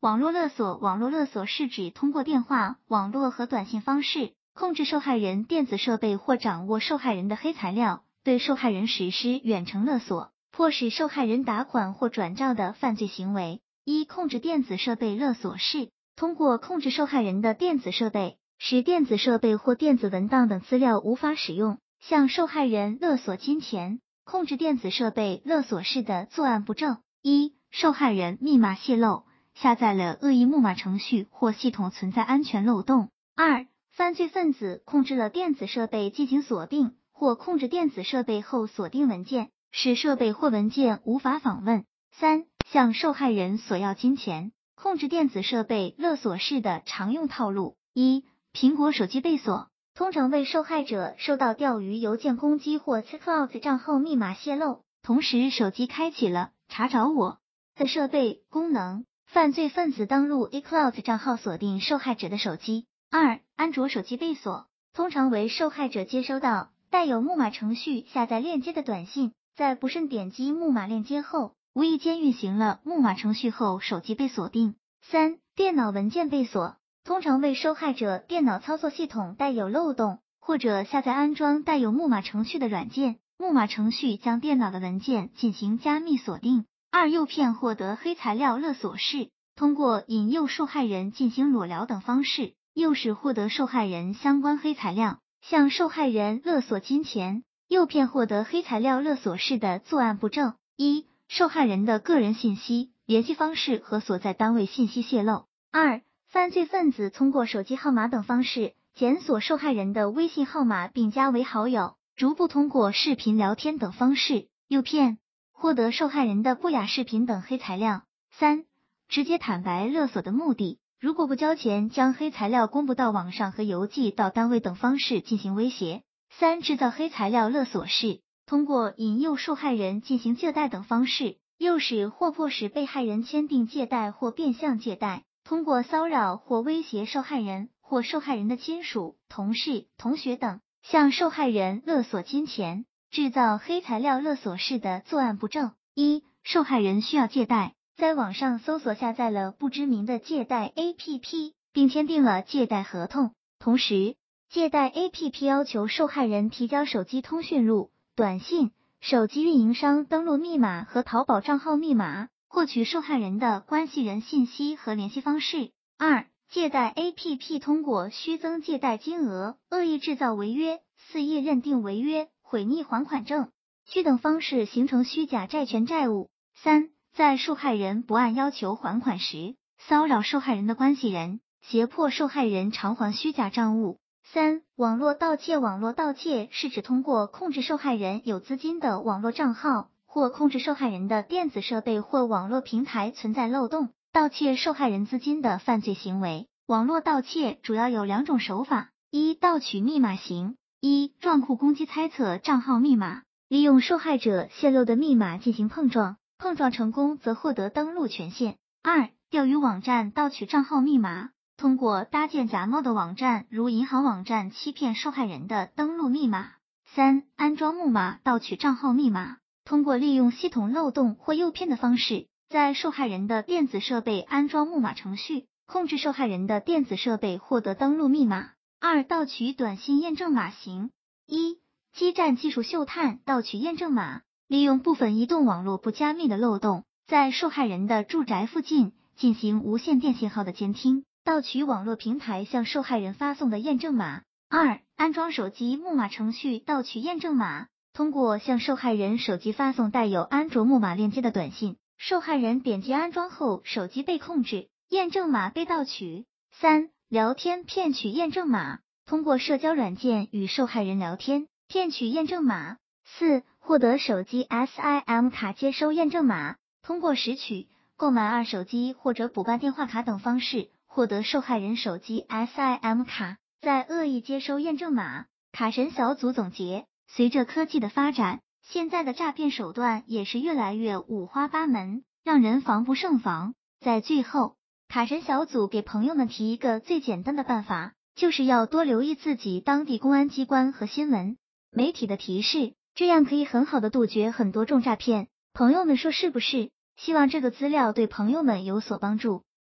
网络勒索，网络勒索是指通过电话、网络和短信方式控制受害人电子设备或掌握受害人的黑材料，对受害人实施远程勒索，迫使受害人打款或转账的犯罪行为。一、控制电子设备勒索是通过控制受害人的电子设备，使电子设备或电子文档等资料无法使用，向受害人勒索金钱。控制电子设备勒索式的作案步骤：一、受害人密码泄露。下载了恶意木马程序或系统存在安全漏洞。二、犯罪分子控制了电子设备进行锁定，或控制电子设备后锁定文件，使设备或文件无法访问。三、向受害人索要金钱，控制电子设备勒索式的常用套路。一、苹果手机被锁，通常为受害者受到钓鱼邮件攻击或 iCloud 账号密码泄露，同时手机开启了查找我的设备功能。犯罪分子登录 iCloud 账号锁定受害者的手机。二、安卓手机被锁，通常为受害者接收到带有木马程序下载链接的短信，在不慎点击木马链接后，无意间运行了木马程序后，手机被锁定。三、电脑文件被锁，通常为受害者电脑操作系统带有漏洞，或者下载安装带有木马程序的软件，木马程序将电脑的文件进行加密锁定。二、诱骗获得黑材料勒索是通过引诱受害人进行裸聊等方式，诱使获得受害人相关黑材料，向受害人勒索金钱。诱骗获得黑材料勒索式的作案步骤：一、受害人的个人信息、联系方式和所在单位信息泄露；二、犯罪分子通过手机号码等方式检索受害人的微信号码并加为好友，逐步通过视频聊天等方式诱骗。获得受害人的不雅视频等黑材料。三、直接坦白勒索的目的，如果不交钱，将黑材料公布到网上和邮寄到单位等方式进行威胁。三、制造黑材料勒索是通过引诱受害人进行借贷等方式，诱使或迫使被害人签订借贷或变相借贷，通过骚扰或威胁受害人或受害人的亲属、同事、同学等，向受害人勒索金钱。制造黑材料勒索式的作案步骤：一、受害人需要借贷，在网上搜索下载了不知名的借贷 APP，并签订了借贷合同。同时，借贷 APP 要求受害人提交手机通讯录、短信、手机运营商登录密码和淘宝账号密码，获取受害人的关系人信息和联系方式。二、借贷 APP 通过虚增借贷金额、恶意制造违约、肆意认定违约。毁匿还款证据等方式形成虚假债权债务。三，在受害人不按要求还款时，骚扰受害人的关系人，胁迫受害人偿还虚假账务。三，网络盗窃。网络盗窃是指通过控制受害人有资金的网络账号，或控制受害人的电子设备或网络平台存在漏洞，盗窃受害人资金的犯罪行为。网络盗窃主要有两种手法：一，盗取密码型。一、撞库攻击猜测账号密码，利用受害者泄露的密码进行碰撞，碰撞成功则获得登录权限。二、钓鱼网站盗取账号密码，通过搭建假冒的网站，如银行网站，欺骗受害人的登录密码。三、安装木马盗取账号密码，通过利用系统漏洞或诱骗的方式，在受害人的电子设备安装木马程序，控制受害人的电子设备获得登录密码。二、盗取短信验证码型。一、基站技术嗅探盗取验证码，利用部分移动网络不加密的漏洞，在受害人的住宅附近进行无线电信号的监听，盗取网络平台向受害人发送的验证码。二、安装手机木马程序盗取验证码，通过向受害人手机发送带有安卓木马链接的短信，受害人点击安装后，手机被控制，验证码被盗取。三、聊天骗取验证码，通过社交软件与受害人聊天，骗取验证码。四、获得手机 SIM 卡接收验证码，通过拾取、购买二手机或者补办电话卡等方式，获得受害人手机 SIM 卡，再恶意接收验证码。卡神小组总结：随着科技的发展，现在的诈骗手段也是越来越五花八门，让人防不胜防。在最后。卡神小组给朋友们提一个最简单的办法，就是要多留意自己当地公安机关和新闻媒体的提示，这样可以很好的杜绝很多重诈骗。朋友们说是不是？希望这个资料对朋友们有所帮助。